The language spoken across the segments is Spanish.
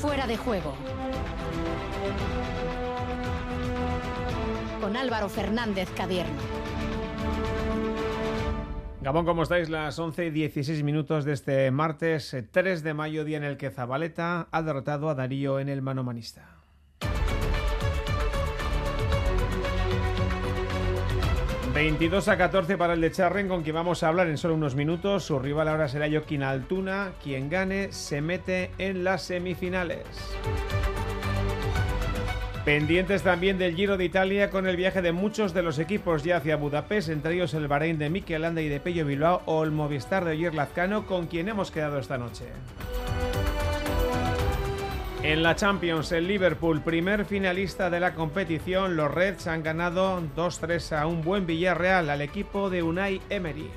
Fuera de juego. Con Álvaro Fernández Cadierno. Gabón, ¿cómo estáis? Las 11 y 16 minutos de este martes 3 de mayo, día en el que Zabaleta ha derrotado a Darío en el manomanista. 22 a 14 para el de Charren, con quien vamos a hablar en solo unos minutos. Su rival ahora será Joaquín Altuna. Quien gane se mete en las semifinales. Pendientes también del Giro de Italia con el viaje de muchos de los equipos ya hacia Budapest, entre ellos el Bahrein de Mikel Landa y de Pello Bilbao o el Movistar de Oyer Lazcano, con quien hemos quedado esta noche. En la Champions, el Liverpool, primer finalista de la competición, los Reds han ganado 2-3 a un buen Villarreal al equipo de Unai Emery.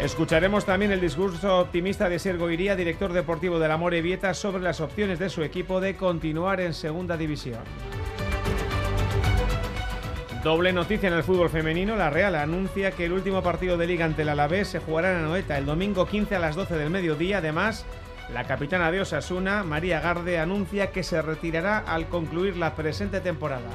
Escucharemos también el discurso optimista de Sergio Iría, director deportivo de la Vieta, sobre las opciones de su equipo de continuar en segunda división. Doble noticia en el fútbol femenino, la Real anuncia que el último partido de liga ante el Alavés se jugará en Anoeta el domingo 15 a las 12 del mediodía. Además, la capitana de Osasuna, María Garde, anuncia que se retirará al concluir la presente temporada.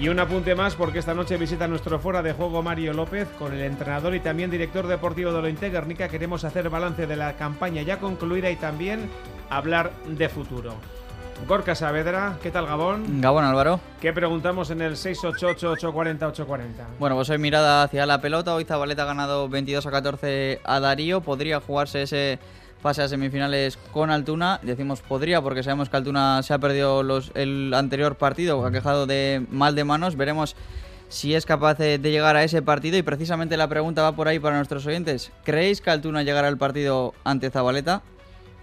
Y un apunte más porque esta noche visita nuestro fuera de juego Mario López con el entrenador y también director deportivo de Lointe Guernica. Queremos hacer balance de la campaña ya concluida y también hablar de futuro. Gorka Saavedra, ¿qué tal Gabón? Gabón Álvaro. ¿Qué preguntamos en el 688-840-840? Bueno, pues hoy mirada hacia la pelota. Hoy Zabaleta ha ganado 22 a 14 a Darío. Podría jugarse ese pase a semifinales con Altuna. Decimos podría porque sabemos que Altuna se ha perdido los, el anterior partido, ha quejado de mal de manos. Veremos si es capaz de, llegar a ese partido y precisamente la pregunta va por ahí para nuestros oyentes. ¿Creéis que Altuna llegará al partido ante Zabaleta?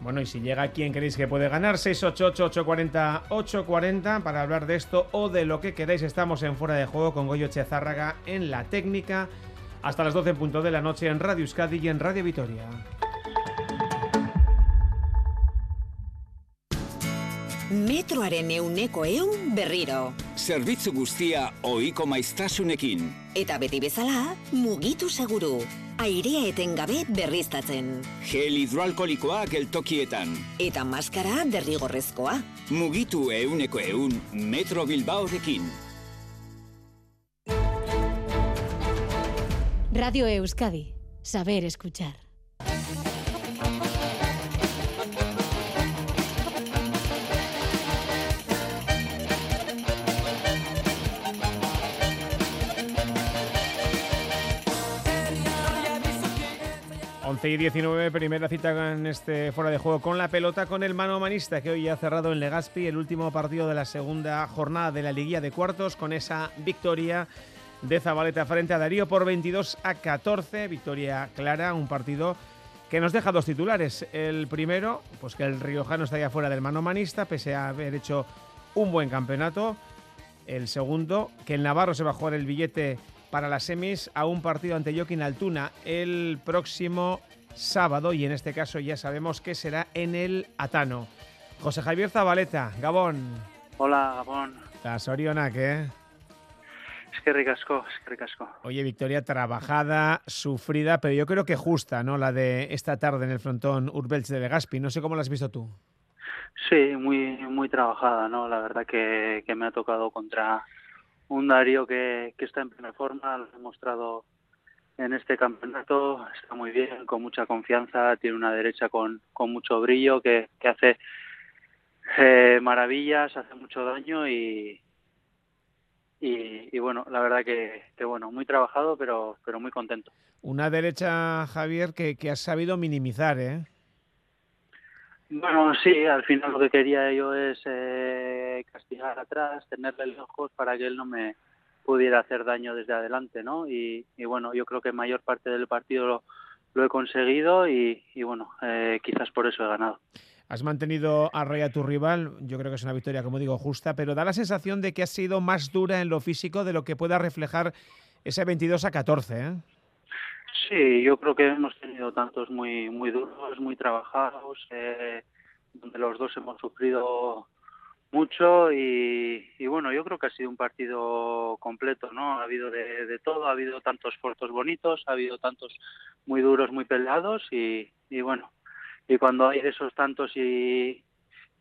Bueno, y si llega, ¿quién creéis que puede ganar? 688-840-840 para hablar de esto o de lo que queráis. Estamos en Fuera de Juego con Goyo Chezárraga en la técnica hasta las 12 puntos de la noche en Radio Euskadi y en Radio Vitoria. Metroaren euneko eun berriro. Zerbitzu guztia oiko maiztasunekin. Eta beti bezala, mugitu seguru airea etengabe berriztatzen. Gel hidroalkolikoa geltokietan. Eta maskara derrigorrezkoa. Mugitu euneko eun Metro Bilbaorekin. Radio Euskadi. Saber escuchar. 11 y 19, primera cita en este fuera de juego con la pelota con el mano manista que hoy ha cerrado en Legaspi el último partido de la segunda jornada de la liguilla de cuartos con esa victoria de Zabaleta frente a Darío por 22 a 14, victoria clara, un partido que nos deja dos titulares. El primero, pues que el riojano está ya fuera del mano manista pese a haber hecho un buen campeonato. El segundo, que el Navarro se va a jugar el billete para las semis a un partido ante Joaquín Altuna el próximo sábado y en este caso ya sabemos que será en el Atano. José Javier Zabaleta, Gabón. Hola, Gabón. La Soriona, ¿qué? Es que ricasco, es que ricasco. Oye, victoria trabajada, sufrida, pero yo creo que justa, ¿no? La de esta tarde en el frontón Urbelch de Legaspi. No sé cómo la has visto tú. Sí, muy, muy trabajada, ¿no? La verdad que, que me ha tocado contra un Darío que, que está en plena forma, lo ha demostrado en este campeonato, está muy bien, con mucha confianza, tiene una derecha con, con mucho brillo que, que hace eh, maravillas, hace mucho daño y, y, bueno, la verdad que, que, bueno, muy trabajado, pero, pero muy contento. Una derecha, Javier, que, que has sabido minimizar, ¿eh? Bueno, sí, al final lo que quería yo es eh, castigar atrás, tenerle lejos para que él no me pudiera hacer daño desde adelante, ¿no? Y, bueno, yo creo que mayor parte del partido lo, he conseguido y, bueno, eh, quizás por eso he ganado. Has mantenido a raya a tu rival, yo creo que es una victoria, como digo, justa, pero da la sensación de que has sido más dura en lo físico de lo que pueda reflejar ese 22 a 14, ¿eh? Sí, yo creo que hemos tenido tantos muy muy duros, muy trabajados, eh, donde los dos hemos sufrido mucho y, bueno, yo creo que ha sido un partido completo, ¿no? Ha habido de, todo, ha habido tantos fotos bonitos, ha habido tantos muy duros, muy peleados y, bueno, y cuando hay esos tantos y,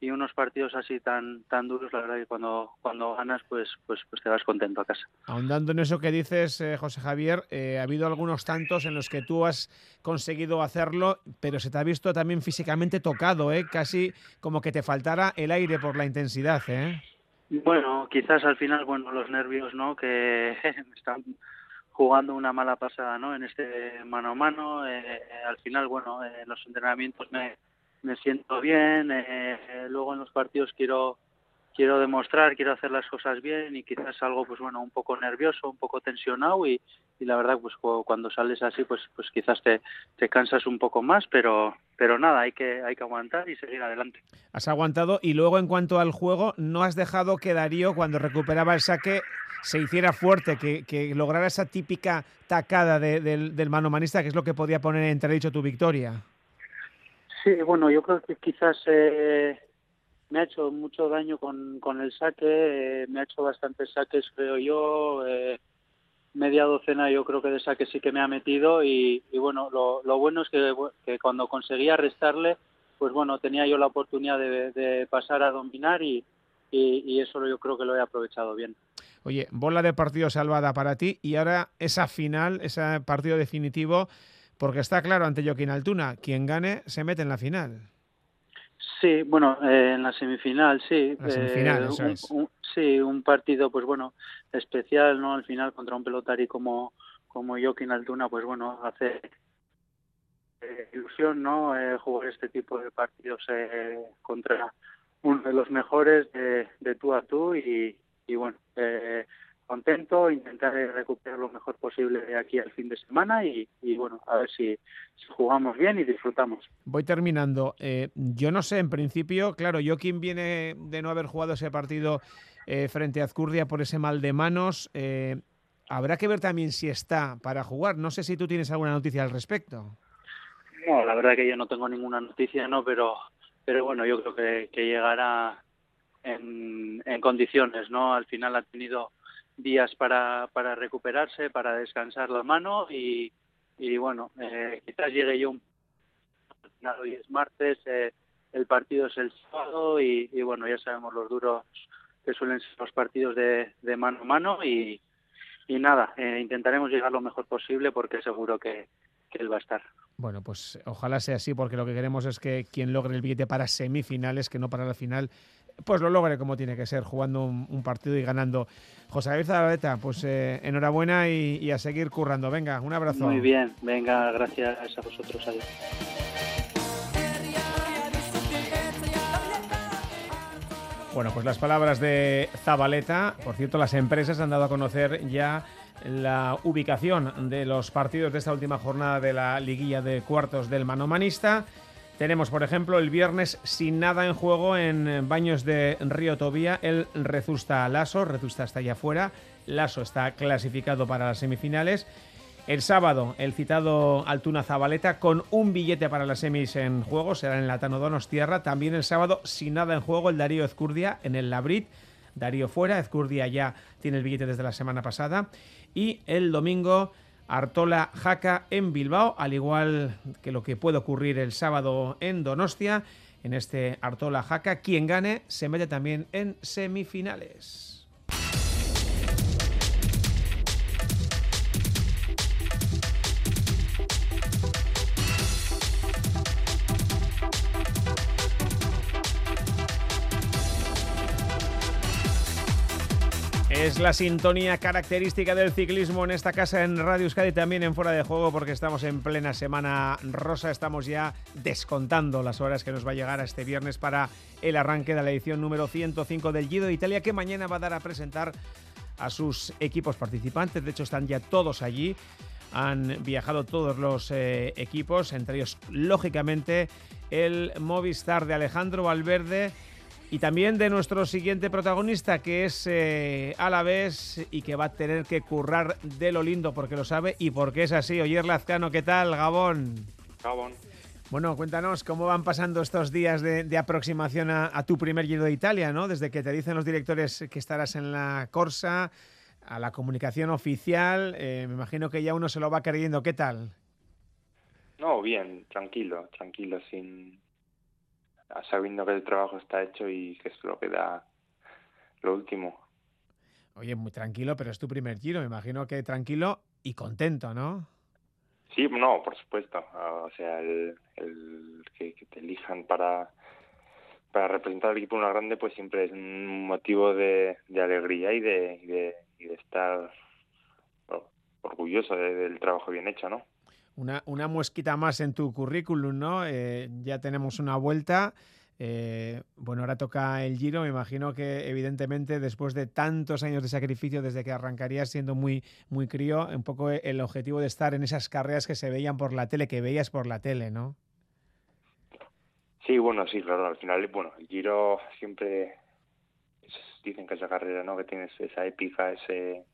y unos partidos así tan tan duros, la verdad que cuando cuando ganas, pues pues pues te vas contento a casa. Ahondando en eso que dices, eh, José Javier, eh, ha habido algunos tantos en los que tú has conseguido hacerlo, pero se te ha visto también físicamente tocado, ¿eh? casi como que te faltara el aire por la intensidad. ¿eh? Bueno, quizás al final, bueno, los nervios, ¿no? Que están jugando una mala pasada, ¿no? En este mano a mano, eh, al final, bueno, en los entrenamientos me me siento bien, eh, luego en los partidos quiero quiero demostrar, quiero hacer las cosas bien y quizás algo pues bueno, un poco nervioso, un poco tensionado y, y la verdad pues cuando sales así pues pues quizás te, te cansas un poco más, pero pero nada, hay que hay que aguantar y seguir adelante. Has aguantado y luego en cuanto al juego no has dejado que Darío cuando recuperaba el saque se hiciera fuerte, que, que lograra esa típica tacada de, del, del mano manista que es lo que podía poner en entredicho tu victoria. Sí, bueno, yo creo que quizás eh, me ha hecho mucho daño con, con el saque, eh, me ha hecho bastantes saques, creo yo, eh, media docena yo creo que de saques sí que me ha metido y, bueno, lo, bueno es que, que, cuando conseguía restarle, pues bueno, tenía yo la oportunidad de, de pasar a dominar y, y, y, eso yo creo que lo he aprovechado bien. Oye, bola de partido salvada para ti y ahora esa final, ese partido definitivo porque está claro ante Joaquín Altuna, quien gane se mete en la final. Sí, bueno, eh, en la semifinal, sí. La semifinal, eh, eso un, es. un, sí, un partido, pues bueno, especial, ¿no? Al final contra un pelotari como, como Joaquín Altuna, pues bueno, hace eh, ilusión, ¿no? Eh, jugar este tipo de partidos eh, contra uno de los mejores de, de tú a tú y, y bueno, eh, contento, intentaré recuperar lo mejor posible de aquí al fin de semana y, y bueno, a ver si, si, jugamos bien y disfrutamos. Voy terminando. Eh, yo no sé, en principio, claro, Joaquín viene de no haber jugado ese partido eh, frente a Azcurdia por ese mal de manos. Eh, habrá que ver también si está para jugar. No sé si tú tienes alguna noticia al respecto. No, la verdad que yo no tengo ninguna noticia, no, pero, pero bueno, yo creo que, que llegará en, en condiciones, ¿no? Al final ha tenido días para, para recuperarse, para descansar la mano y, y bueno, eh, quizás llegue yo un hoy es martes, eh, el partido es el sábado y, y, bueno, ya sabemos los duros que suelen ser los partidos de, de mano a mano y, y nada, eh, intentaremos llegar lo mejor posible porque seguro que, que él va a estar. Bueno, pues ojalá sea así, porque lo que queremos es que quien logre el billete para semifinales, que no para la final, pues lo logre como tiene que ser, jugando un, un partido y ganando. José Javier Zabaleta, pues eh, enhorabuena y, y, a seguir currando. Venga, un abrazo. Muy bien, venga, gracias a vosotros. Adiós. Bueno, pues las palabras de Zabaleta, por cierto, las empresas han dado a conocer ya la ubicación de los partidos de esta última jornada de la liguilla de cuartos del manomanista. Tenemos, por ejemplo, el viernes sin nada en juego en Baños de Río Tobía. El Rezusta Lasso. Rezusta está allá afuera. Lasso está clasificado para las semifinales. El sábado, el citado Altuna Zabaleta con un billete para las semis en juego. Será en la Tanodonos Tierra. También el sábado, sin nada en juego, el Darío Ezcurdia en el Labrit. Darío fuera. Ezcurdia ya tiene el billete desde la semana pasada. Y el domingo Artola Jaca en Bilbao, al igual que lo que puede ocurrir el sábado en Donostia, en este Artola Jaca, quien gane se mete también en semifinales. Es la sintonía característica del ciclismo en esta casa en Radio Euskadi, también en Fuera de Juego, porque estamos en plena semana rosa. Estamos ya descontando las horas que nos va a llegar a este viernes para el arranque de la edición número 105 del Giro de Italia, que mañana va a dar a presentar a sus equipos participantes. De hecho, están ya todos allí. Han viajado todos los eh, equipos, entre ellos, lógicamente, el Movistar de Alejandro Valverde y también de nuestro siguiente protagonista, que es eh, Alavés y que va a tener que currar de lo lindo porque lo sabe y porque es así. Oyer Lazcano, ¿qué tal, Gabón? Gabón. Bueno, cuéntanos cómo van pasando estos días de, de aproximación a, a, tu primer Giro de Italia, ¿no? Desde que te dicen los directores que estarás en la Corsa, a la comunicación oficial, eh, me imagino que ya uno se lo va creyendo. ¿Qué tal? No, bien, tranquilo, tranquilo, sin sabiendo que el trabajo está hecho y que es lo que da lo último. Oye, muy tranquilo, pero es tu primer giro, me imagino que tranquilo y contento, ¿no? Sí, no, por supuesto. O sea, el, que, te elijan para, para representar al equipo una grande, pues siempre es un motivo de, alegría y de, de, estar orgulloso del trabajo bien hecho, ¿no? Una, una muesquita más en tu currículum, ¿no? Eh, ya tenemos una vuelta. Eh, bueno, ahora toca el Giro. Me imagino que, evidentemente, después de tantos años de sacrificio, desde que arrancarías siendo muy, muy crío, un poco el objetivo de estar en esas carreras que se veían por la tele, que veías por la tele, ¿no? Sí, bueno, sí, claro. Al final, bueno, el Giro siempre dicen que esa carrera, ¿no? Que tienes esa épica, ese,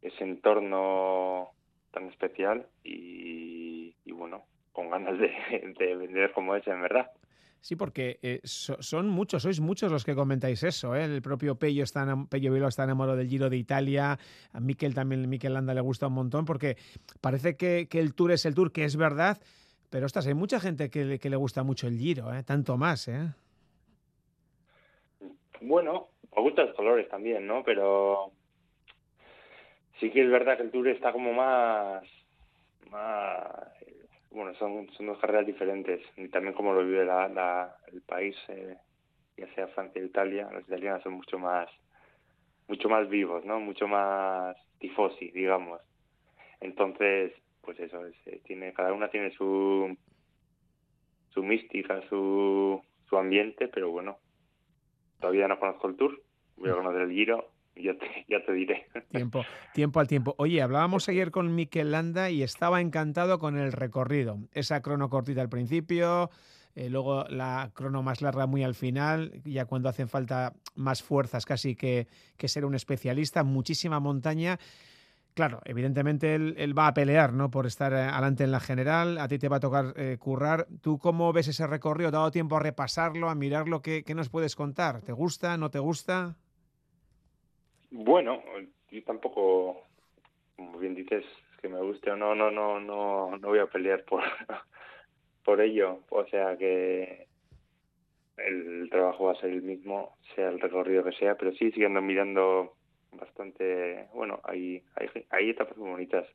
ese entorno tan especial y, bueno, con ganas de, de vender como es, en verdad. Sí, porque eh, son muchos, sois muchos los que comentáis eso. ¿eh? El propio Pello, está, Pello Vilo está enamorado del Giro de Italia. A Miquel también, Miquel Landa le gusta un montón porque parece que, el Tour es el Tour, que es verdad. Pero ostras, hay mucha gente que, le gusta mucho el Giro, ¿eh? tanto más. ¿eh? Bueno, me gustan los colores también, ¿no? Pero sí que es verdad que el Tour está como más, más bueno, son, son dos carreras diferentes y también como lo vive la, el país, eh, ya sea Francia e Italia, los italianos son mucho más mucho más vivos, ¿no? Mucho más tifosi, digamos. Entonces, pues eso, eh, tiene cada una tiene su su mística, su, su ambiente, pero bueno, todavía no conozco el tour, voy a conocer el Giro ya te, diré. Tiempo, tiempo al tiempo. Oye, hablábamos ayer con Mikel Landa y estaba encantado con el recorrido. Esa crono cortita al principio, eh, luego la crono más larga muy al final, ya cuando hacen falta más fuerzas casi que, que ser un especialista, muchísima montaña. Claro, evidentemente él, va a pelear ¿no? por estar eh, adelante en la general, a ti te va a tocar eh, currar. ¿Tú cómo ves ese recorrido? ¿Te ha dado tiempo a repasarlo, a mirarlo? ¿Qué, ¿Qué nos puedes contar? ¿Te gusta? ¿No te gusta? Bueno, yo tampoco, como bien dices, que me guste o no, no, no, no, no voy a pelear por, por ello. O sea que el trabajo va a ser el mismo, sea el recorrido que sea, pero sí siguiendo mirando bastante, bueno, hay, hay, hay etapas muy bonitas.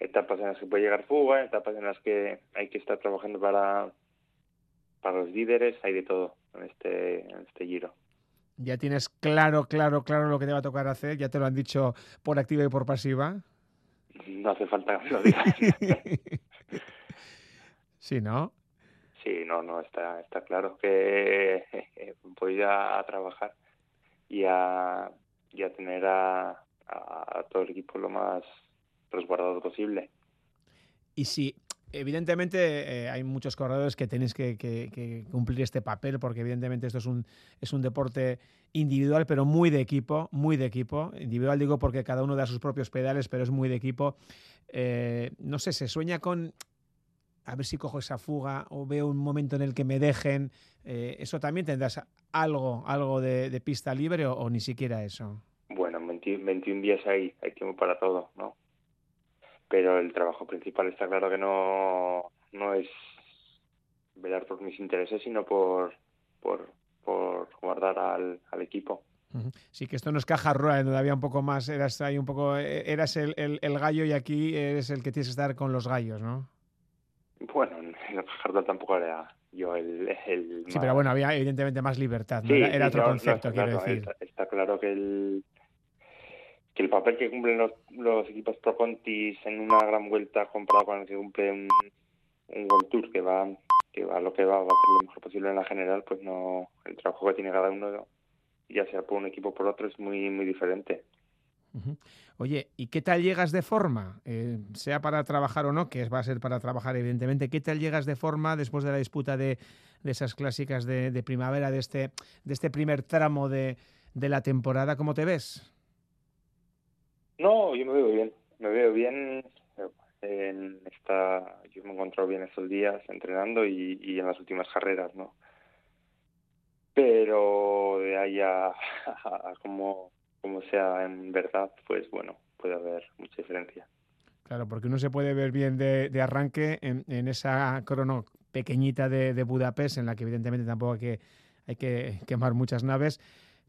Etapas en las que puede llegar fuga, etapas en las que hay que estar trabajando para, para los líderes, hay de todo en este, en este giro ya tienes claro, claro, claro lo que te va a tocar hacer, ya te lo han dicho por activa y por pasiva. No hace falta que lo digas. sí, ¿no? Sí, no, no, está, está claro que voy a, trabajar y a, y a tener a, a, todo el equipo lo más resguardado posible. Y si evidentemente eh, hay muchos corredores que tenéis que, cumplir este papel porque evidentemente esto es un, es un deporte individual pero muy de equipo, muy de equipo. Individual digo porque cada uno da sus propios pedales pero es muy de equipo. Eh, no sé, se sueña con a ver si cojo esa fuga o veo un momento en el que me dejen. Eh, ¿Eso también tendrás algo, algo de, pista libre o, ni siquiera eso? Bueno, 21 días hay, hay tiempo para todo, ¿no? Pero el trabajo principal está claro que no, no es velar por mis intereses, sino por, por, por guardar al, al equipo. Sí, que esto no es caja rueda, donde había un poco más, eras ahí un poco, e, eras el, el, gallo y aquí eres el que tienes que estar con los gallos, ¿no? Bueno, en caja rueda tampoco era yo el, el Sí, pero bueno, había evidentemente más libertad, era, otro concepto, quiero decir. está, claro que el, que el papel que cumplen los, los equipos Pro Contis en una gran vuelta comparado con el que cumple un, un World Tour que va que va lo que va, va a hacer lo mejor posible en la general, pues no el trabajo que tiene cada uno, ya sea por un equipo o por otro, es muy muy diferente. Oye, ¿y qué tal llegas de forma? Eh, sea para trabajar o no, que va a ser para trabajar evidentemente, ¿qué tal llegas de forma después de la disputa de, de esas clásicas de, de, primavera, de este, de este primer tramo de, de la temporada? ¿Cómo te ves? No, yo me veo bien, me veo bien. En esta, yo me he encontrado bien estos días entrenando y, y en las últimas carreras, ¿no? Pero de ahí a, como, como sea en verdad, pues bueno, puede haber mucha diferencia. Claro, porque uno se puede ver bien de, arranque en, esa crono pequeñita de, Budapest, en la que evidentemente tampoco hay que, hay que quemar muchas naves.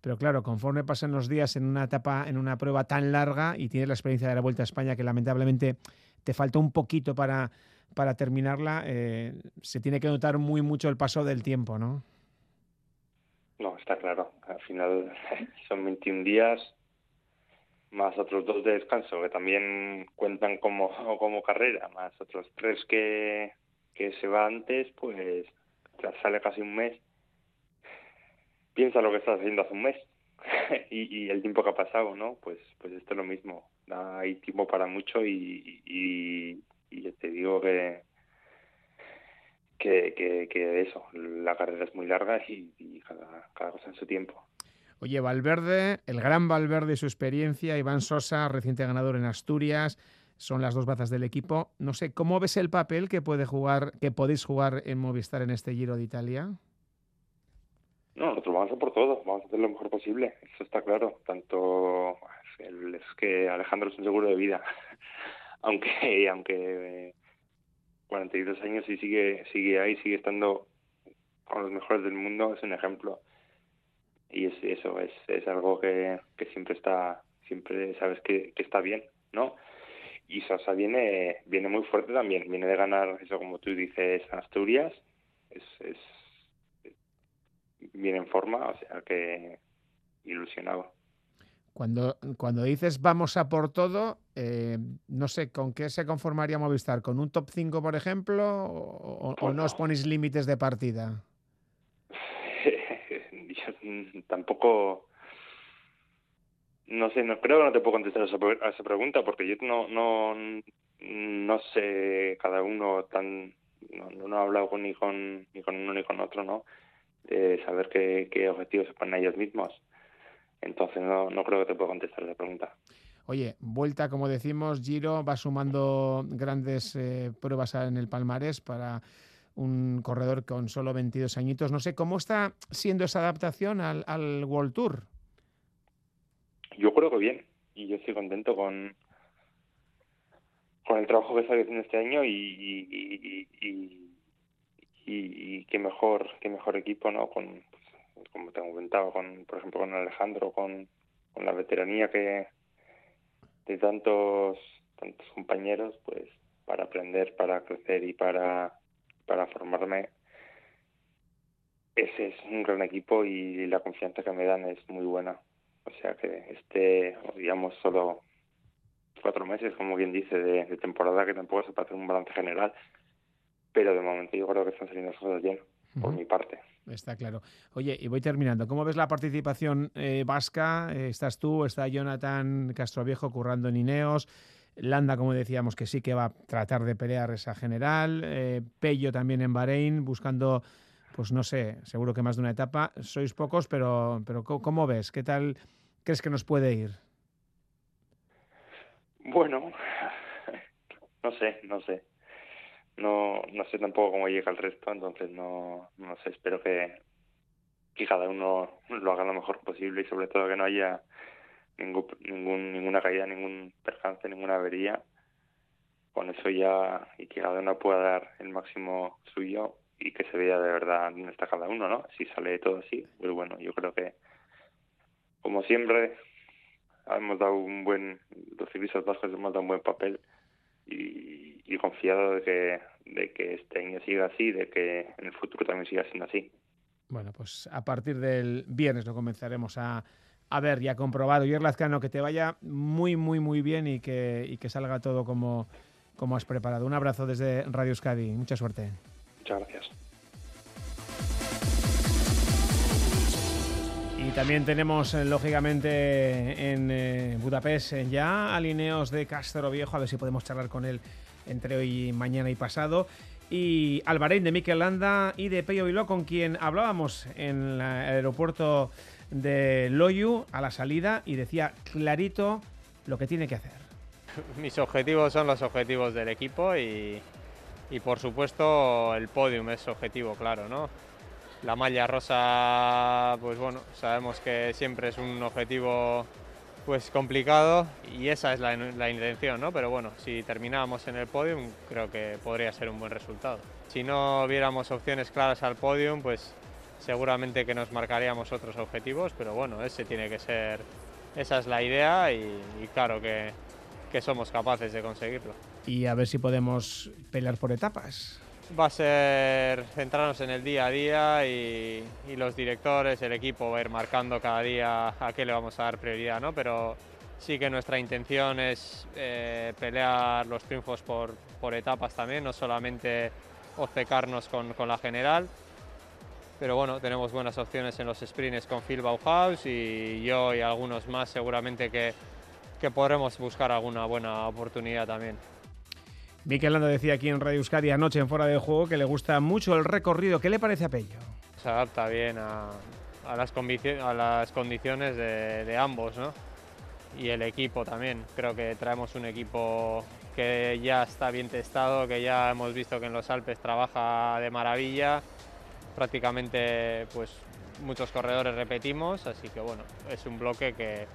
Pero claro, conforme pasan los días en una etapa, en una prueba tan larga y tienes la experiencia de la Vuelta a España que lamentablemente te falta un poquito para, para terminarla, eh, se tiene que notar muy mucho el paso del tiempo, ¿no? No, está claro. Al final son 21 días más otros dos de descanso que también cuentan como, como carrera, más otros tres que, que se va antes, pues sale casi un mes. Piensa lo que estás haciendo hace un mes y, el tiempo que ha pasado, ¿no? Pues, pues esto es lo mismo. Hay tiempo para mucho y, te digo que, que, eso, la carrera es muy larga y, y cada, cada cosa en su tiempo. Oye, Valverde, el gran Valverde y su experiencia, Iván Sosa, reciente ganador en Asturias, son las dos bazas del equipo. No sé, ¿cómo ves el papel que puede jugar, que podéis jugar en Movistar en este Giro de Italia? No, nosotros vamos a por todo, vamos a hacer lo mejor posible, eso está claro. Tanto es que Alejandro es un seguro de vida, aunque aunque 42 años y sigue sigue ahí, sigue estando con los mejores del mundo, es un ejemplo y es, eso es, es algo que, que siempre está siempre sabes que, que está bien no y Sosa viene viene muy fuerte también viene de ganar eso como tú dices Asturias es, es viene en forma o sea que ilusionado cuando, cuando dices vamos a por todo, eh, no sé, ¿con qué se conformaría Movistar? ¿Con un top 5, por ejemplo? ¿O, o no os ponéis límites de partida? tampoco no sé, no creo que no te puedo contestar a esa, pregunta porque yo no no no sé cada uno tan no, no he hablado con, ni con ni con uno ni con otro, ¿no? Saber qué, qué objetivos se ponen ellos mismos. Entonces no, no creo que te pueda contestar esa pregunta. Oye, vuelta, como decimos, Giro va sumando grandes eh, pruebas en el palmarés para un corredor con solo 22 añitos. No sé, ¿cómo está siendo esa adaptación al, al World Tour? Yo creo que bien, y yo estoy contento con, con el trabajo que está haciendo este año y, y, y, y, qué mejor qué mejor equipo no con pues, como te he comentado con por ejemplo con Alejandro con, con la veteranía que de tantos tantos compañeros pues para aprender para crecer y para para formarme. Ese es un gran equipo y la confianza que me dan es muy buena. O sea que este, digamos, solo cuatro meses, como bien dice, de, temporada, que tampoco se puede hacer un balance general, pero de momento yo creo que están saliendo las cosas bien, por mi parte. Está claro. Oye, y voy terminando. ¿Cómo ves la participación eh, vasca? Eh, estás tú, está Jonathan Castroviejo currando en Ineos. Landa, como decíamos, que sí que va a tratar de pelear esa general. Eh, Pello también en Bahrein, buscando, pues no sé, seguro que más de una etapa. Sois pocos, pero, pero ¿cómo ves? ¿Qué tal crees que nos puede ir? Bueno, no sé, no sé. No, no sé tampoco cómo llega el resto, entonces no, no sé, espero que, que cada uno lo haga lo mejor posible y sobre todo que no haya ningún, ninguna caída, ningún percance, ninguna avería. Con eso ya, y que cada uno pueda dar el máximo suyo y que se vea de verdad dónde está cada uno, ¿no? Si sale todo así, pues bueno, yo creo que, como siempre, hemos dado un buen, los vascos hemos dado un buen papel y, y confiado de que, de que este año siga así, de que en el futuro también siga siendo así. Bueno, pues a partir del viernes lo comenzaremos a a ver, ya comprobado. Y Lazcano, que te vaya muy, muy, muy bien y que, y que salga todo como, como has preparado. Un abrazo desde Radio Euskadi. Mucha suerte. Muchas gracias. Y también tenemos, eh, lógicamente, en eh, Budapest ya alineos de Castro Viejo, a ver si podemos charlar con él entre hoy, mañana y pasado. Y Alvarein de Mikel Landa y de Peyo Viló, con quien hablábamos en el aeropuerto de Loyu a la salida y decía clarito lo que tiene que hacer. Mis objetivos son los objetivos del equipo y, por supuesto el podium es objetivo, claro, ¿no? La malla rosa, pues bueno, sabemos que siempre es un objetivo pues complicado y esa es la, la, intención, ¿no? Pero bueno, si terminábamos en el podium creo que podría ser un buen resultado. Si no viéramos opciones claras al podium, pues seguramente que nos marcaríamos otros objetivos, pero bueno, ese tiene que ser, esa es la idea y, y claro que, que somos capaces de conseguirlo. Y a ver si podemos pelear por etapas. Va a ser centrarnos en el día a día y, los directores, el equipo va a ir marcando cada día a qué le vamos a dar prioridad, ¿no? Pero sí que nuestra intención es eh, pelear los triunfos por, por, etapas también, no solamente obcecarnos con, con, la general. Pero bueno, tenemos buenas opciones en los sprints con Phil Bauhaus y yo y algunos más seguramente que, que podremos buscar alguna buena oportunidad también. Mikel Landa decía aquí en Radio Euskadi anoche en Fuera de Juego que le gusta mucho el recorrido. ¿Qué le parece a Pello? Se adapta bien a, a, las, a las, condiciones de, de, ambos, ¿no? Y el equipo también. Creo que traemos un equipo que ya está bien testado, que ya hemos visto que en los Alpes trabaja de maravilla. Prácticamente, pues muchos corredores repetimos, así que bueno, es un bloque que,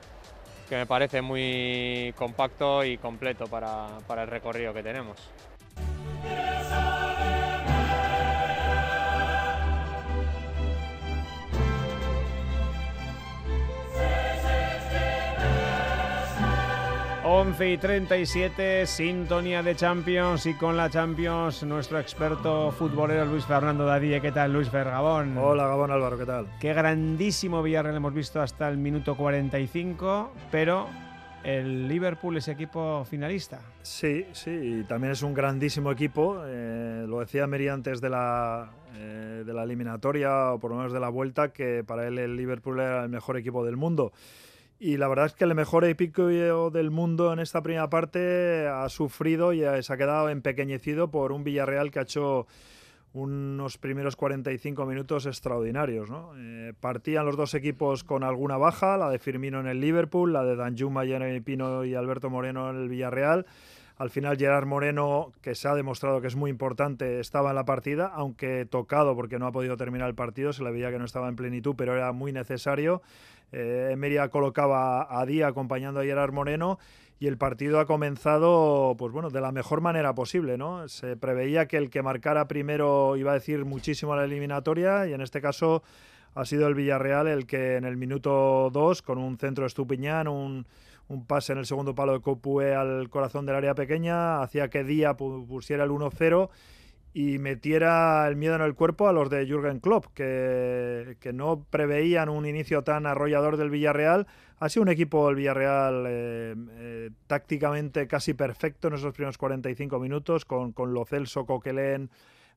que me parece muy compacto y completo para, para el recorrido que tenemos. 11 y 37, sintonía de Champions y con la Champions nuestro experto futbolero Luis Fernando Dadie. ¿Qué tal Luis Fergabón? Hola Gabón Álvaro, ¿qué tal? Qué grandísimo Villarreal hemos visto hasta el minuto 45, pero el Liverpool es equipo finalista. Sí, sí, y también es un grandísimo equipo. Eh, lo decía Meri antes de la, eh, de la eliminatoria, o por lo menos de la vuelta, que para él el Liverpool era el mejor equipo del mundo. Y la verdad es que el mejor épico del mundo en esta primera parte ha sufrido y se ha quedado empequeñecido por un Villarreal que ha hecho unos primeros 45 minutos extraordinarios. Eh, partían los dos equipos con alguna baja, la de Firmino en el Liverpool, la de Danjuma, Jeremy Pino y Alberto Moreno en el Villarreal. Al final Gerard Moreno, que se ha demostrado que es muy importante, estaba en la partida, aunque tocado porque no ha podido terminar el partido, se le veía que no estaba en plenitud, pero era muy necesario. Eh, Emeria colocaba a Día acompañando a Gerard Moreno y el partido ha comenzado pues bueno, de la mejor manera posible, ¿no? Se preveía que el que marcara primero iba a decir muchísimo a la eliminatoria y en este caso ha sido el Villarreal el que en el minuto 2 con un centro de Estupiñán, un, un pase en el segundo palo de Copue al corazón del área pequeña, hacía que Día pusiera el 1-0 y metiera el miedo en el cuerpo a los de Jürgen Klopp, que, que, no preveían un inicio tan arrollador del Villarreal. Ha sido un equipo del Villarreal eh, eh, tácticamente casi perfecto en esos primeros 45 minutos, con, con Lo Celso, Coquelén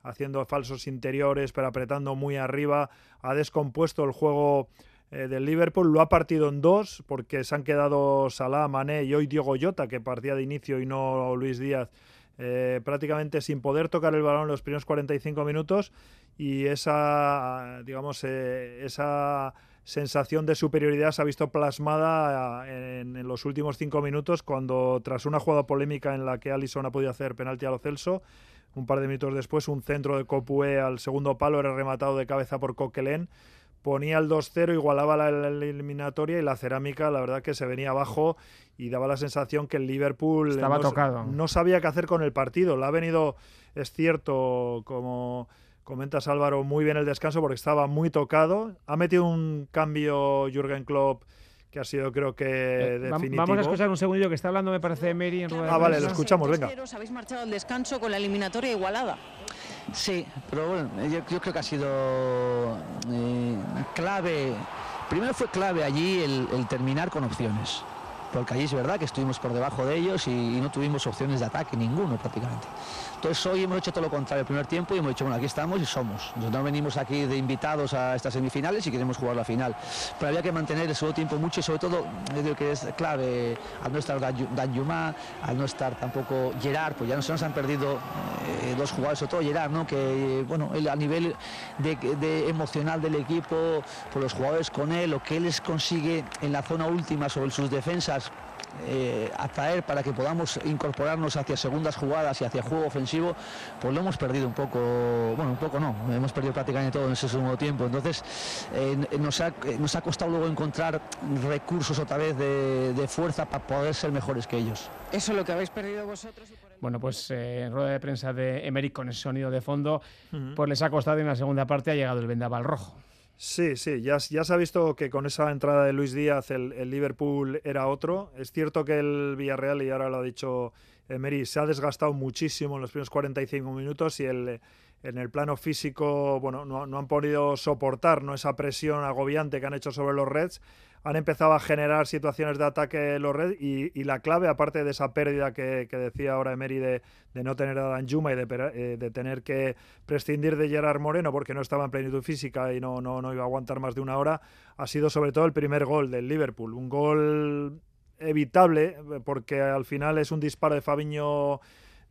haciendo falsos interiores, pero apretando muy arriba. Ha descompuesto el juego eh, del Liverpool, lo ha partido en dos, porque se han quedado Salah, Mané y hoy Diego Jota, que partía de inicio y no Luis Díaz eh, prácticamente sin poder tocar el balón los primeros 45 minutos. Y esa, digamos, eh, esa sensación de superioridad se ha visto plasmada en, en, los últimos cinco minutos cuando tras una jugada polémica en la que Alisson ha podido hacer penalti a lo Celso, un par de minutos después un centro de Copue al segundo palo era rematado de cabeza por Coquelén ponía el 2-0, igualaba la, la, eliminatoria y la cerámica, la verdad que se venía abajo y daba la sensación que el Liverpool Estaba no, tocado. no sabía qué hacer con el partido. Le ha venido, es cierto, como comentas Álvaro, muy bien el descanso porque estaba muy tocado. Ha metido un cambio Jürgen Klopp que ha sido creo que Eh, definitivo. Vamos a escuchar un segundillo que está hablando, me parece, Mary en rueda de Ah, vale, lo escuchamos, venga. Habéis marchado al descanso con la eliminatoria igualada. Sí, pero bueno, yo, creo que ha sido eh, clave. Primero fue clave allí el, terminar con opciones. Porque allí es verdad que estuvimos por debajo de ellos y, no tuvimos opciones de ataque, ninguno prácticamente. Entonces hoy hemos hecho todo lo contrario el primer tiempo y hemos dicho, bueno, aquí estamos y somos. Nosotros venimos aquí de invitados a estas semifinales y queremos jugar la final. Pero había que mantener el segundo tiempo mucho y sobre todo, creo que es clave, al no estar Dan, Yuma, al no estar tampoco Gerard, pues ya no se nos han perdido eh, dos jugadores, sobre todo Gerard, ¿no? Que, bueno, a nivel de, emocional del equipo, por los jugadores con él, lo que él les consigue en la zona última sobre sus defensas, eh, atraer para que podamos incorporarnos hacia segundas jugadas y hacia juego ofensivo, pues lo hemos perdido un poco, bueno, un poco no, hemos perdido prácticamente todo en ese segundo tiempo. Entonces eh, nos, ha, nos ha costado luego encontrar recursos otra vez de, de fuerza para poder ser mejores que ellos. Eso es lo que habéis perdido vosotros. Bueno, pues eh, en rueda de prensa de Emery con ese sonido de fondo, pues les ha costado y en la segunda parte ha llegado el vendaval rojo. Sí, sí, ya, se ha visto que con esa entrada de Luis Díaz el, Liverpool era otro. Es cierto que el Villarreal, y ahora lo ha dicho Emery, se ha desgastado muchísimo en los primeros 45 minutos y el, en el plano físico bueno, no, no han podido soportar ¿no? esa presión agobiante que han hecho sobre los Reds han empezado a generar situaciones de ataque los Reds y, la clave, aparte de esa pérdida que, decía ahora Emery de, no tener a Danjuma y de, eh, de, tener que prescindir de Gerard Moreno porque no estaba en plenitud física y no, no, no iba a aguantar más de una hora, ha sido sobre todo el primer gol del Liverpool. Un gol evitable porque al final es un disparo de Fabiño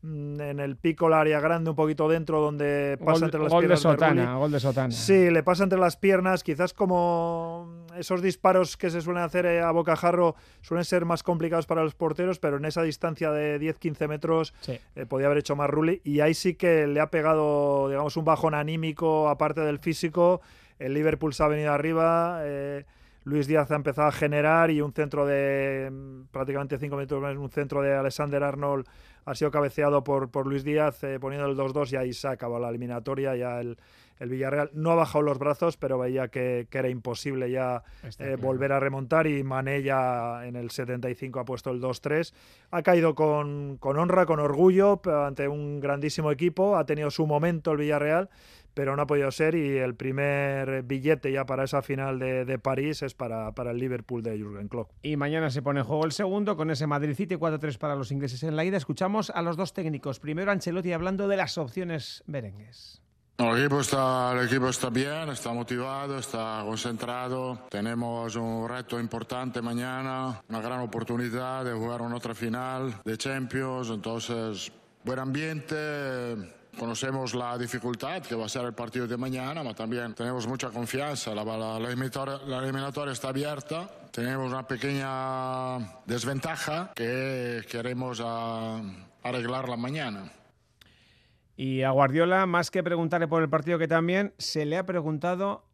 en el pico, la área grande, un poquito dentro, donde pasa gol, entre las gol piernas. De sotana, gol de sotana. Sí, le pasa entre las piernas, quizás como esos disparos que se suelen hacer a bocajarro suelen ser más complicados para los porteros, pero en esa distancia de 10-15 metros sí. eh, podía haber hecho más Rulli y ahí sí que le ha pegado, digamos, un bajón anímico aparte del físico. El Liverpool se ha venido arriba. Eh, Luis Díaz ha empezado a generar y un centro de prácticamente 5 metros más, un centro de Alexander Arnold ha sido cabeceado por, por Luis Díaz eh, poniendo el 2-2 y ahí se acabó la eliminatoria. Ya el, el, Villarreal no ha bajado los brazos, pero veía que, que era imposible ya eh, claro. volver a remontar y Mané ya en el 75 ha puesto el 2-3. Ha caído con, con honra, con orgullo ante un grandísimo equipo. Ha tenido su momento el Villarreal pero no ha podido ser y el primer billete ya para esa final de, de París es para, para, el Liverpool de Jürgen Klopp. Y mañana se pone en juego el segundo con ese Madrid City 4-3 para los ingleses en la ida. Escuchamos a los dos técnicos. Primero Ancelotti hablando de las opciones merengues. El equipo, está, el equipo está bien, está motivado, está concentrado. Tenemos un reto importante mañana, una gran oportunidad de jugar una otra final de Champions. Entonces, buen ambiente, Conocemos la dificultad que va a ser el partido de mañana, pero también tenemos mucha confianza. La, la, la, eliminatoria, la, eliminatoria, está abierta. Tenemos una pequeña desventaja que queremos a, arreglarla mañana. Y a Guardiola, más que preguntarle por el partido que también, se le ha preguntado,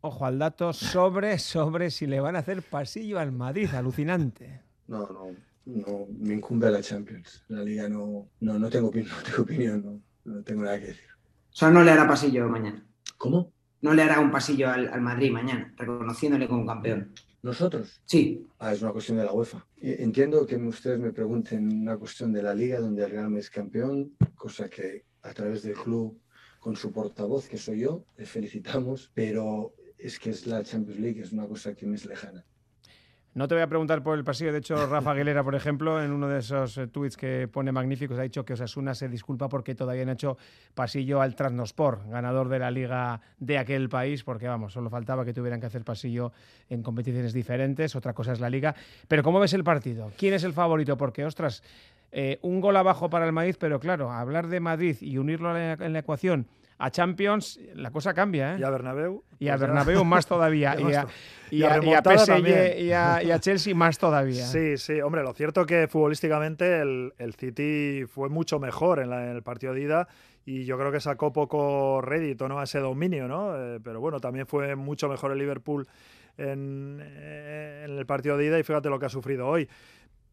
ojo al dato, sobre, sobre si le van a hacer pasillo al Madrid. Alucinante. No, no, no me incumbe la Champions. La Liga no, no, no tengo, no tengo opinión. No no tengo nada que decir. O sea, no le hará pasillo mañana. ¿Cómo? No le hará un pasillo al, al, Madrid mañana, reconociéndole como campeón. ¿Nosotros? Sí. Ah, es una cuestión de la UEFA. Entiendo que ustedes me pregunten una cuestión de la Liga donde el Real Madrid es campeón, cosa que a través del club, con su portavoz, que soy yo, le felicitamos, pero es que es la Champions League, es una cosa que me es lejana. No te voy a preguntar por el pasillo. De hecho, Rafa Aguilera, por ejemplo, en uno de esos tweets que pone magníficos, ha dicho que Osasuna se disculpa porque todavía no ha hecho pasillo al Trasnospor, ganador de la liga de aquel país, porque vamos, solo faltaba que tuvieran que hacer pasillo en competiciones diferentes. Otra cosa es la liga. Pero ¿cómo ves el partido? ¿Quién es el favorito? Porque, ostras, eh, un gol abajo para el Madrid, pero claro, hablar de Madrid y unirlo la, en la ecuación a Champions la cosa cambia. ¿eh? Y a Bernabéu. Y a Bernabéu más todavía. y, a, y, a, y, a, PSG y a, y a, Chelsea más todavía. Sí, sí. Hombre, lo cierto que futbolísticamente el, el City fue mucho mejor en, la, en, el partido de ida y yo creo que sacó poco rédito ¿no? a ese dominio, ¿no? Eh, pero bueno, también fue mucho mejor el Liverpool en, en el partido de ida y fíjate lo que ha sufrido hoy.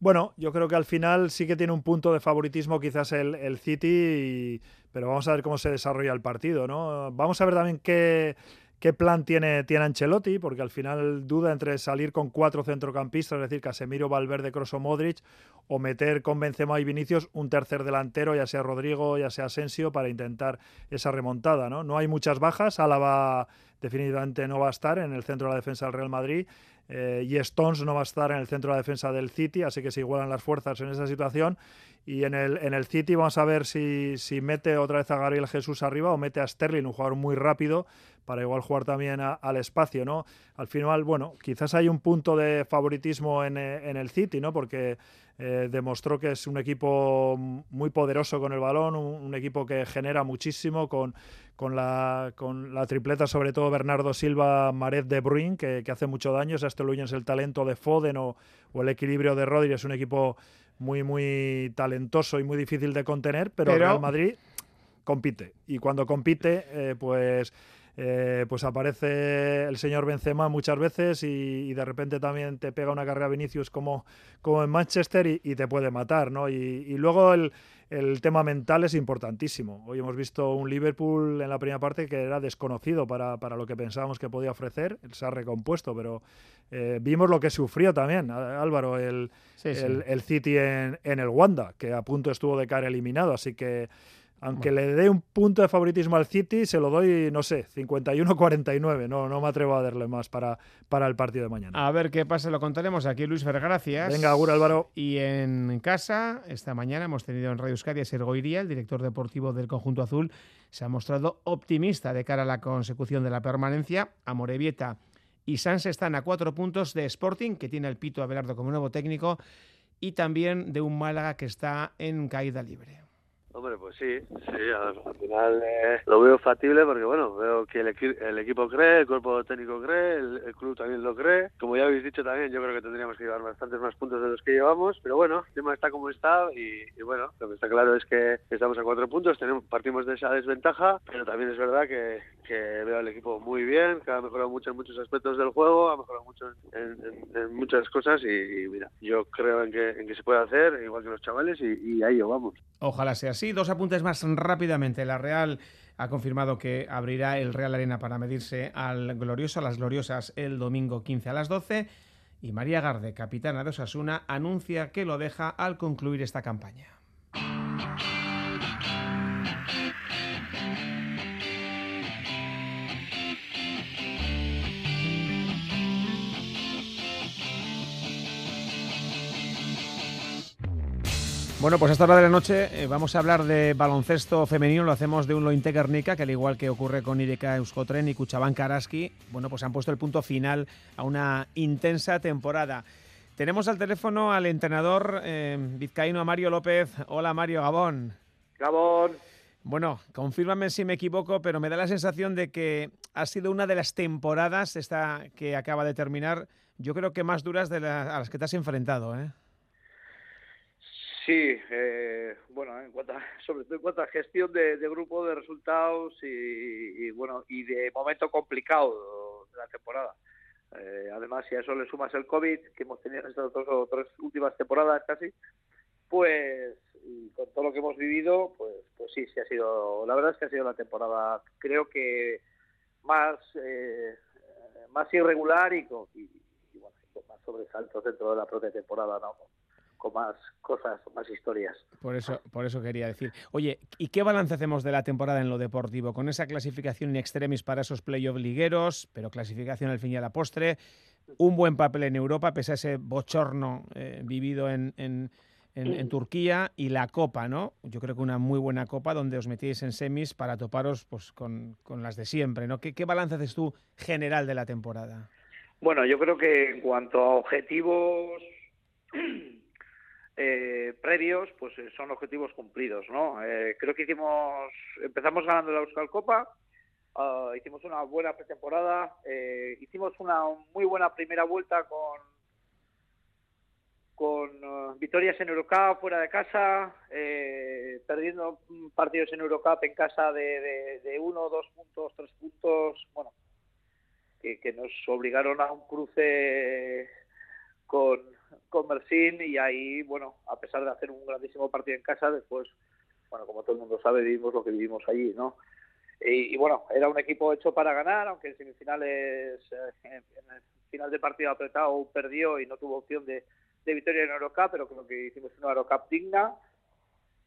Bueno, yo creo que al final sí que tiene un punto de favoritismo quizás el, el City, y, pero vamos a ver cómo se desarrolla el partido, ¿no? Vamos a ver también qué, qué plan tiene, tiene Ancelotti, porque al final duda entre salir con cuatro centrocampistas, es decir, Casemiro, Valverde, Kroos o Modric, o meter con Benzema y Vinicius un tercer delantero, ya sea Rodrigo, ya sea Asensio, para intentar esa remontada, ¿no? No hay muchas bajas, Álava definitivamente no va a estar en el centro de la defensa del Real Madrid, eh, y Stones no va a estar en el centro de la defensa del City, así que se igualan las fuerzas en esa situación. Y en el, en el City vamos a ver si, si mete otra vez a Gabriel Jesús arriba o mete a Sterling, un jugador muy rápido, para igual jugar también al espacio, ¿no? Al final, bueno, quizás hay un punto de favoritismo en, eh, en el City, ¿no? Porque eh, demostró que es un equipo muy poderoso con el balón, un, equipo que genera muchísimo con, con, la, con la tripleta, sobre todo Bernardo Silva, Maret de Bruyne, que, hace mucho daño. O esto es el talento de Foden o, el equilibrio de Rodri. Es un equipo muy, muy talentoso y muy difícil de contener, pero, pero... Real Madrid compite. Y cuando compite, eh, pues eh, pues aparece el señor Benzema muchas veces y, de repente también te pega una carrera Vinicius como, como en Manchester y, te puede matar, ¿no? Y, luego el, tema mental es importantísimo. Hoy hemos visto un Liverpool en la primera parte que era desconocido para, lo que pensábamos que podía ofrecer, se ha recompuesto, pero eh, vimos lo que sufrió también, Álvaro, el, el, City en, en el Wanda, que a punto estuvo de caer eliminado, así que aunque le dé un punto de favoritismo al City, se lo doy, no sé, 51-49. No, no me atrevo a darle más para, para el partido de mañana. A ver qué pasa, lo contaremos aquí. Luis Fer, gracias. Venga, Agur Álvaro. Y en casa, esta mañana hemos tenido en Radio Euskadi a Sergo Iría, el director deportivo del conjunto azul. Se ha mostrado optimista de cara a la consecución de la permanencia. A Morevieta y Sans están a cuatro puntos de Sporting, que tiene el pito Abelardo como nuevo técnico, y también de un Málaga que está en caída libre. Hombre, pues sí, sí, al, final eh, lo veo factible porque, bueno, veo que el, equipo cree, el cuerpo técnico cree, el, club también lo cree. Como ya habéis dicho también, yo creo que tendríamos que llevar bastantes más puntos de los que llevamos, pero bueno, el tema está como está y, bueno, lo que está claro es que estamos a cuatro puntos, tenemos, partimos de esa desventaja, pero también es verdad que, veo al equipo muy bien, que ha mejorado mucho en muchos aspectos del juego, ha mejorado mucho en, muchas cosas y, mira, yo creo en que, en que se puede hacer, igual que los chavales, y, y ahí vamos. Ojalá sea así. Dos apuntes más rápidamente. La Real ha confirmado que abrirá el Real Arena para medirse al Glorioso, a las Gloriosas, el domingo 15 a las 12. Y María Garde, capitana de Osasuna, anuncia que lo deja al concluir esta campaña. Bueno, pues a esta hora de la noche eh, vamos a hablar de baloncesto femenino. Lo hacemos de un Lointe Guernica, que al igual que ocurre con Ireka Euskotren y Cuchabán Karaski, bueno, pues han puesto el punto final a una intensa temporada. Tenemos al teléfono al entrenador eh, vizcaíno Mario López. Hola Mario Gabón. Gabón. Bueno, confírmame si me equivoco, pero me da la sensación de que ha sido una de las temporadas, esta que acaba de terminar, yo creo que más duras de a las que te has enfrentado, ¿eh? Sí, eh, bueno, en cuanto sobre todo en cuanto a gestión de, grupo, de resultados y, bueno, y de momento complicado de la temporada. Eh, además, si a eso le sumas el COVID que hemos tenido en estas dos tres últimas temporadas casi, pues y con todo lo que hemos vivido, pues, pues sí, sí ha sido, la verdad es que ha sido la temporada, creo que más, eh, más irregular y con, y, bueno, con más sobresaltos dentro de la propia temporada, ¿no? Con más cosas, más historias. Por eso, por eso quería decir. Oye, ¿y qué balance hacemos de la temporada en lo deportivo? Con esa clasificación in extremis para esos playoff ligueros, pero clasificación al fin y a la postre, un buen papel en Europa, pese a ese bochorno eh, vivido en, en, en, Turquía, y la Copa, ¿no? Yo creo que una muy buena Copa donde os metíais en semis para toparos pues, con, con las de siempre, ¿no? ¿Qué, ¿Qué balance haces tú general de la temporada? Bueno, yo creo que en cuanto a objetivos eh, previos, pues eh, son objetivos cumplidos, ¿no? Eh, creo que hicimos, empezamos ganando la Euskal Copa, ah, hicimos una buena pretemporada, eh, hicimos una muy buena primera vuelta con con ah, victorias en Eurocup fuera de casa, perdiendo partidos en Eurocup en casa de, de, uno, dos puntos, tres puntos, bueno, que nos obligaron a un cruce con con Mersin y ahí, bueno, a pesar de hacer un grandísimo partido en casa, después, bueno, como todo el mundo sabe, vivimos lo que vivimos allí, ¿no? Y, bueno, era un equipo hecho para ganar, aunque en semifinales, eh, en, el final de partido apretado perdió y no tuvo opción de, victoria en Eurocup, pero creo que hicimos una Eurocup digna.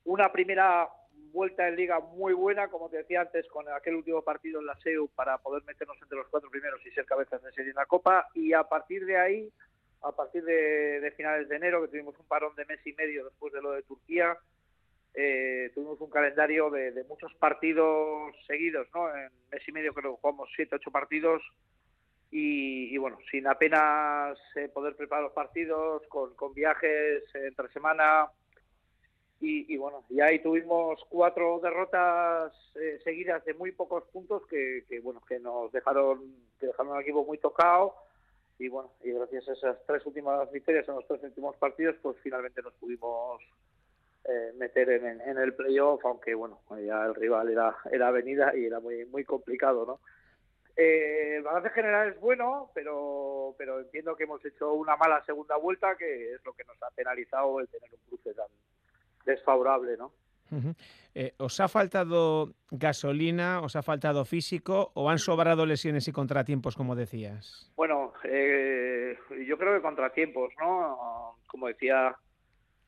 Una primera vuelta en liga muy buena, como te decía antes, con aquel último partido en la SEU para poder meternos entre los cuatro primeros y ser cabezas de serie en la Copa. Y a partir de ahí, a partir de, finales de enero, que tuvimos un parón de mes y medio después de lo de Turquía, eh, tuvimos un calendario de, muchos partidos seguidos, ¿no? En mes y medio creo que jugamos siete, ocho partidos y, bueno, sin apenas eh, poder preparar los partidos, con, con viajes entre semana, y, bueno, y ahí tuvimos cuatro derrotas eh, seguidas de muy pocos puntos que, bueno que nos dejaron que dejaron al equipo muy tocado y bueno y gracias a esas tres últimas victorias en los tres últimos partidos pues finalmente nos pudimos eh, meter en, en el playoff aunque bueno ya el rival era era Avenida y era muy muy complicado no eh, el balance general es bueno, pero, pero entiendo que hemos hecho una mala segunda vuelta, que es lo que nos ha penalizado el tener un cruce tan, desfavorable, ¿no? Eh, ¿Os ha faltado gasolina, os ha faltado físico o han sobrado lesiones y contratiempos, como decías? Bueno, eh, yo creo que contratiempos, ¿no? Como decía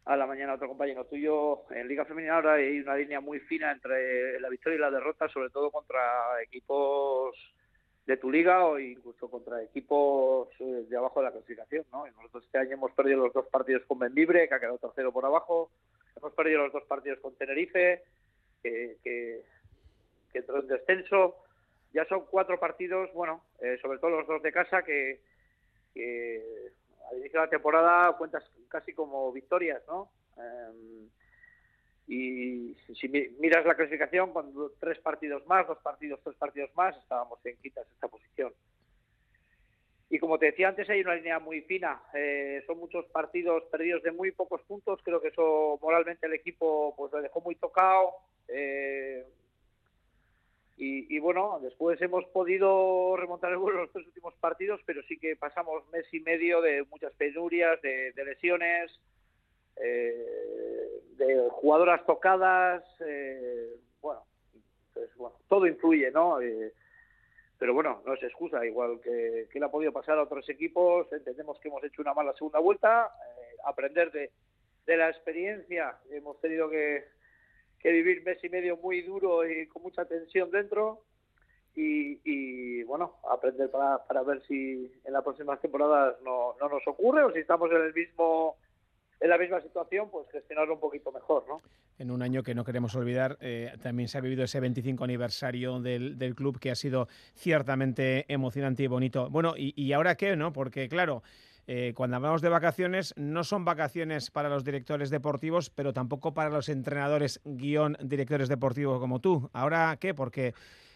a la mañana otro compañero tuyo, en Liga Femenina ahora hay una línea muy fina entre la victoria y la derrota, sobre todo contra equipos de tu liga o incluso contra equipos eh, de abajo de la clasificación, ¿no? nosotros este año hemos perdido los dos partidos con Benvibre, que ha quedado tercero por abajo, Hemos perdido los dos partidos con Tenerife, que, que, entró en descenso. Ya son cuatro partidos, bueno, eh, sobre todo los dos de casa, que, al inicio de la temporada cuentas casi como victorias, ¿no? Em, y si miras la clasificación, con tres partidos más, dos partidos, tres partidos más, estábamos en quinta, esta posición. Y como te decía antes, hay una línea muy fina. Eh, son muchos partidos perdidos de muy pocos puntos. Creo que eso moralmente el equipo pues lo dejó muy tocado. Eh, y, bueno, después hemos podido remontar el vuelo los tres últimos partidos, pero sí que pasamos mes y medio de muchas penurias, de, lesiones, eh, de jugadoras tocadas. bueno, pues, bueno, todo influye, ¿no? Pero bueno, no es excusa, igual que, que le ha podido pasar a otros equipos, entendemos que hemos hecho una mala segunda vuelta, eh, aprender de, de, la experiencia, hemos tenido que, que, vivir mes y medio muy duro y con mucha tensión dentro, y, y bueno, aprender para, para ver si en las próximas temporadas no, no nos ocurre o si estamos en el mismo en la misma situación, pues gestionarlo un poquito mejor, ¿no? En un año que no queremos olvidar, eh, también se ha vivido ese 25 aniversario del, club que ha sido ciertamente emocionante y bonito. Bueno, ¿y, y ahora qué, no? Porque claro, eh, cuando hablamos de vacaciones, no son vacaciones para los directores deportivos, pero tampoco para los entrenadores guion directores deportivos como tú. ¿Ahora qué? Porque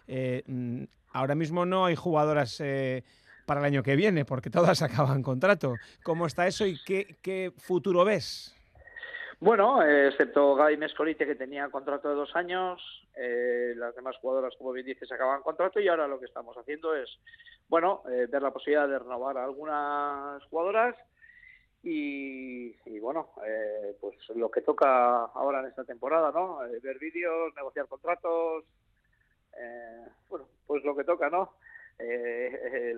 eh, mm, ahora mismo no hay jugadoras para el año que viene, porque todas acaban contrato. ¿Cómo está eso y qué, futuro ves? Bueno, excepto Gaby Mescolite, que tenía contrato de dos años, eh, las demás jugadoras, como bien dices, acaban contrato y ahora lo que estamos haciendo es, bueno, eh, ver la posibilidad de renovar a algunas jugadoras y, bueno, eh, pues lo que toca ahora en esta temporada, ¿no? ver vídeos, negociar contratos, bueno, pues lo que toca, ¿no? Eh,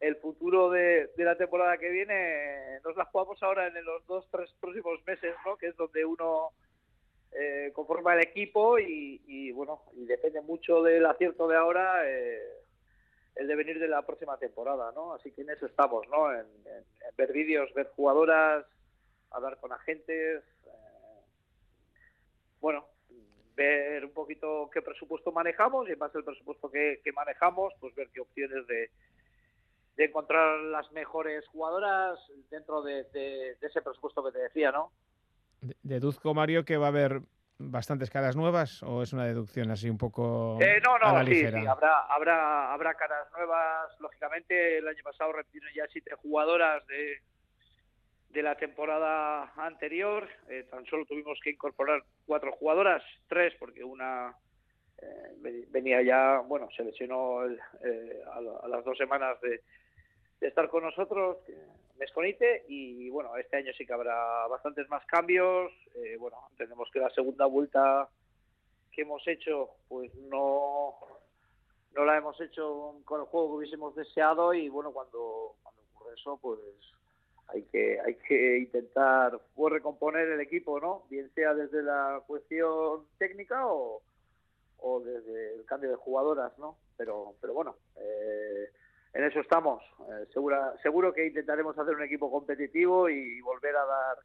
el, futuro de, la temporada que viene nos la jugamos ahora en los dos, tres próximos meses, ¿no? Que es donde uno eh, conforma el equipo y, bueno, y depende mucho del acierto de ahora eh, el devenir de la próxima temporada, ¿no? Así que en eso estamos, ¿no? En, ver vídeos, ver jugadoras, hablar con agentes, bueno, ver un poquito qué presupuesto manejamos y en base al presupuesto que, manejamos, pues ver qué opciones de, de, encontrar las mejores jugadoras dentro de, ese presupuesto que te decía, ¿no? Deduzco, Mario, que va a haber bastantes caras nuevas o es una deducción así un poco eh, no no sí, sí, habrá habrá habrá caras nuevas lógicamente el año pasado retiraron ya siete jugadoras de de la temporada anterior. Eh, tan solo tuvimos que incorporar cuatro jugadoras, tres porque una eh, venía ya, bueno, se lesionó eh, a, las dos semanas de, estar con nosotros, Mesconite, y bueno, este año sí que habrá bastantes más cambios. bueno, entendemos que la segunda vuelta que hemos hecho, pues no no la hemos hecho con el juego que hubiésemos deseado y bueno, cuando, cuando ocurre eso, pues hay que hay que intentar recomponer el equipo, ¿no? Bien sea desde la cuestión técnica o, o desde el cambio de jugadoras, ¿no? Pero pero bueno, eh, en eso estamos. Eh, segura, seguro que intentaremos hacer un equipo competitivo y, volver a dar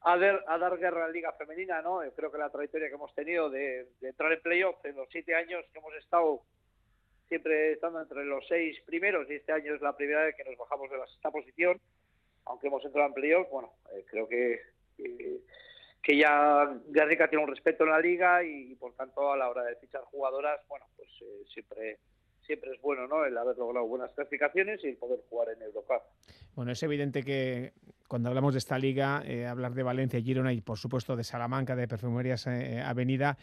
a a dar guerra en Liga Femenina, ¿no? Eh, creo que la trayectoria que hemos tenido de, entrar en playoff en los siete años que hemos estado siempre estando entre los seis primeros y este año es la primera vez que nos bajamos de la sexta posición, aunque hemos entrado en playoff, bueno, eh, creo que, que, ya Guernica tiene un respeto en la liga y, por tanto a la hora de fichar jugadoras, bueno, pues siempre siempre es bueno ¿no? el haber logrado buenas clasificaciones y el poder jugar en Eurocup. Bueno, es evidente que cuando hablamos de esta liga, eh, hablar de Valencia, Girona y por supuesto de Salamanca, de Perfumerías eh, Avenida,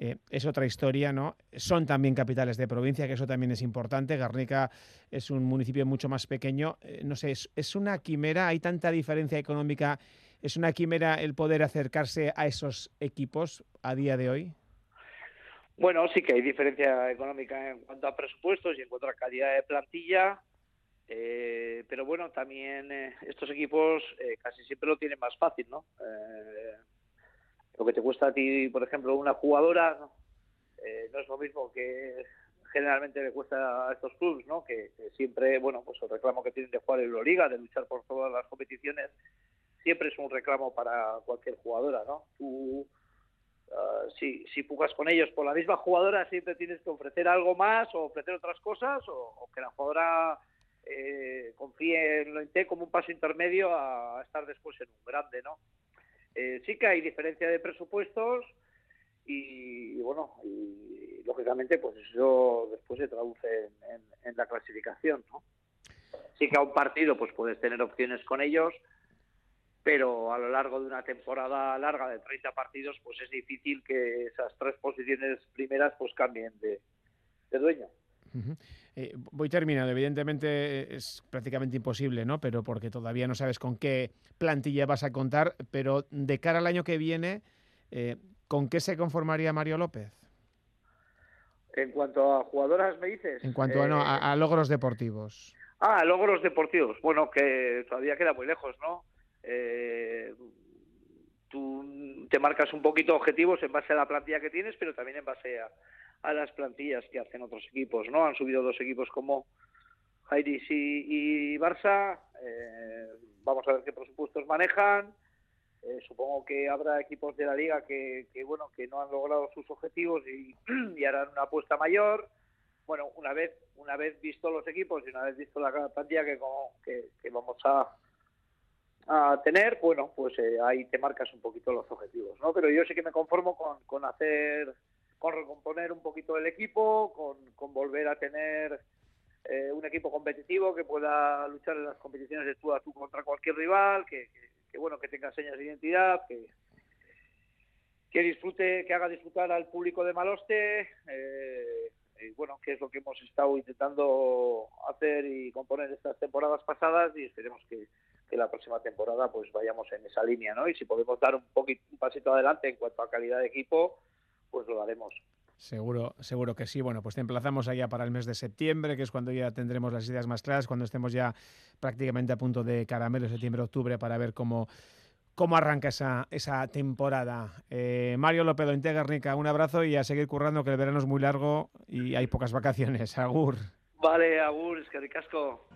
eh, es otra historia, ¿no? Son también capitales de provincia, que eso también es importante. Garnica es un municipio mucho más pequeño. no sé, es, una quimera, hay tanta diferencia económica, ¿es una quimera el poder acercarse a esos equipos a día de hoy? Bueno, sí que hay diferencia económica en cuanto a presupuestos y en cuanto a calidad de plantilla, eh, pero bueno, también eh, estos equipos eh, casi siempre lo tienen más fácil, ¿no? Lo que te cuesta a ti, por ejemplo, una jugadora, no es lo mismo que generalmente le cuesta a estos clubes, ¿no? Que, siempre, bueno, pues el reclamo que tienen de jugar en Euroliga, de luchar por todas las competiciones, siempre es un reclamo para cualquier jugadora, ¿no? Tú Ah, si, si pujas con ellos por la misma jugadora, siempre tienes que ofrecer algo más o ofrecer otras cosas o, que la jugadora eh, confíe en lo como un paso intermedio a, estar después en un grande, ¿no? Eh, sí que hay diferencia de presupuestos y, bueno, y lógicamente pues eso después se traduce en, la clasificación, ¿no? Sí que a un partido pues puedes tener opciones con ellos, pero a lo largo de una temporada larga de 30 partidos, pues es difícil que esas tres posiciones primeras pues cambien de, dueño. Eh, voy terminando. Evidentemente es prácticamente imposible, ¿no? Pero porque todavía no sabes con qué plantilla vas a contar. Pero de cara al año que viene, eh, ¿con qué se conformaría Mario López? En cuanto a jugadoras, me dices. En cuanto a, no, a, a logros deportivos. Ah, logros deportivos. Bueno, que todavía queda muy lejos, ¿no? eh, tú te marcas un poquito objetivos en base a la plantilla que tienes, pero también en base a, las plantillas que hacen otros equipos, ¿no? Han subido dos equipos como Jairis y, Barça. Eh, vamos a ver qué presupuestos manejan. Eh, supongo que habrá equipos de la liga que, bueno que no han logrado sus objetivos y, harán una apuesta mayor. Bueno, una vez una vez visto los equipos y una vez visto la plantilla que, que vamos a a tener, bueno, pues eh, ahí te marcas un poquito los objetivos, ¿no? Pero yo sí que me conformo con, con hacer, con recomponer un poquito el equipo, con, con volver a tener eh, un equipo competitivo que pueda luchar en las competiciones de tú a tú contra cualquier rival, que, que, bueno, que tenga señas de identidad, que, que disfrute, que haga disfrutar al público de Maloste, eh, y bueno, que es lo que hemos estado intentando hacer y componer estas temporadas pasadas y esperemos que, que la próxima temporada pues vayamos en esa línea, ¿no? Y si podemos dar un poquito un pasito adelante en cuanto a calidad de equipo, pues lo haremos. Seguro, seguro que sí. Bueno, pues te emplazamos allá para el mes de septiembre, que es cuando ya tendremos las ideas más claras, cuando estemos ya prácticamente a punto de caramelo, septiembre, octubre, para ver cómo, cómo arranca esa, esa temporada. Eh, Mario López Garnica, un abrazo y a seguir currando, que el verano es muy largo y hay pocas vacaciones. Agur. Vale, agur, es que ricasco.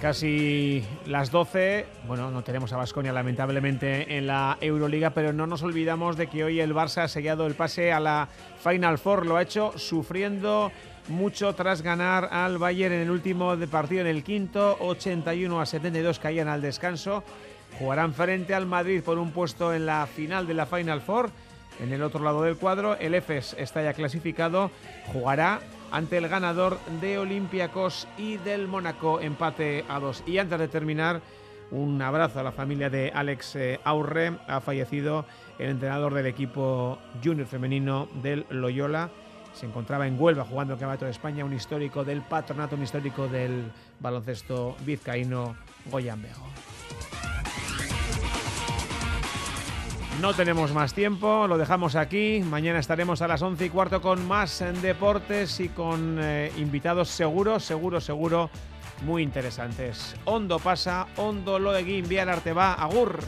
Casi las 12. Bueno, no tenemos a Basconia lamentablemente en la Euroliga, pero no nos olvidamos de que hoy el Barça ha sellado el pase a la Final Four. Lo ha hecho sufriendo mucho tras ganar al Bayern en el último partido, en el quinto, 81 a 72 caían al descanso. Jugarán frente al Madrid por un puesto en la final de la Final Four. En el otro lado del cuadro, el EFES está ya clasificado, jugará ante el ganador de Olympiacos y del Mónaco, empate a dos. Y antes de terminar, un abrazo a la familia de Alex eh, Aurre, ha fallecido el entrenador del equipo junior femenino del Loyola. Se encontraba en Huelva jugando el Campeonato de España, un histórico del patronato, un histórico del baloncesto vizcaíno Goyan No tenemos más tiempo, lo dejamos aquí. Mañana estaremos a las 11 y cuarto con más deportes y con eh, invitados seguros, seguro, seguro, muy interesantes. Hondo pasa, hondo lo de Guimbiar Arte va, agur.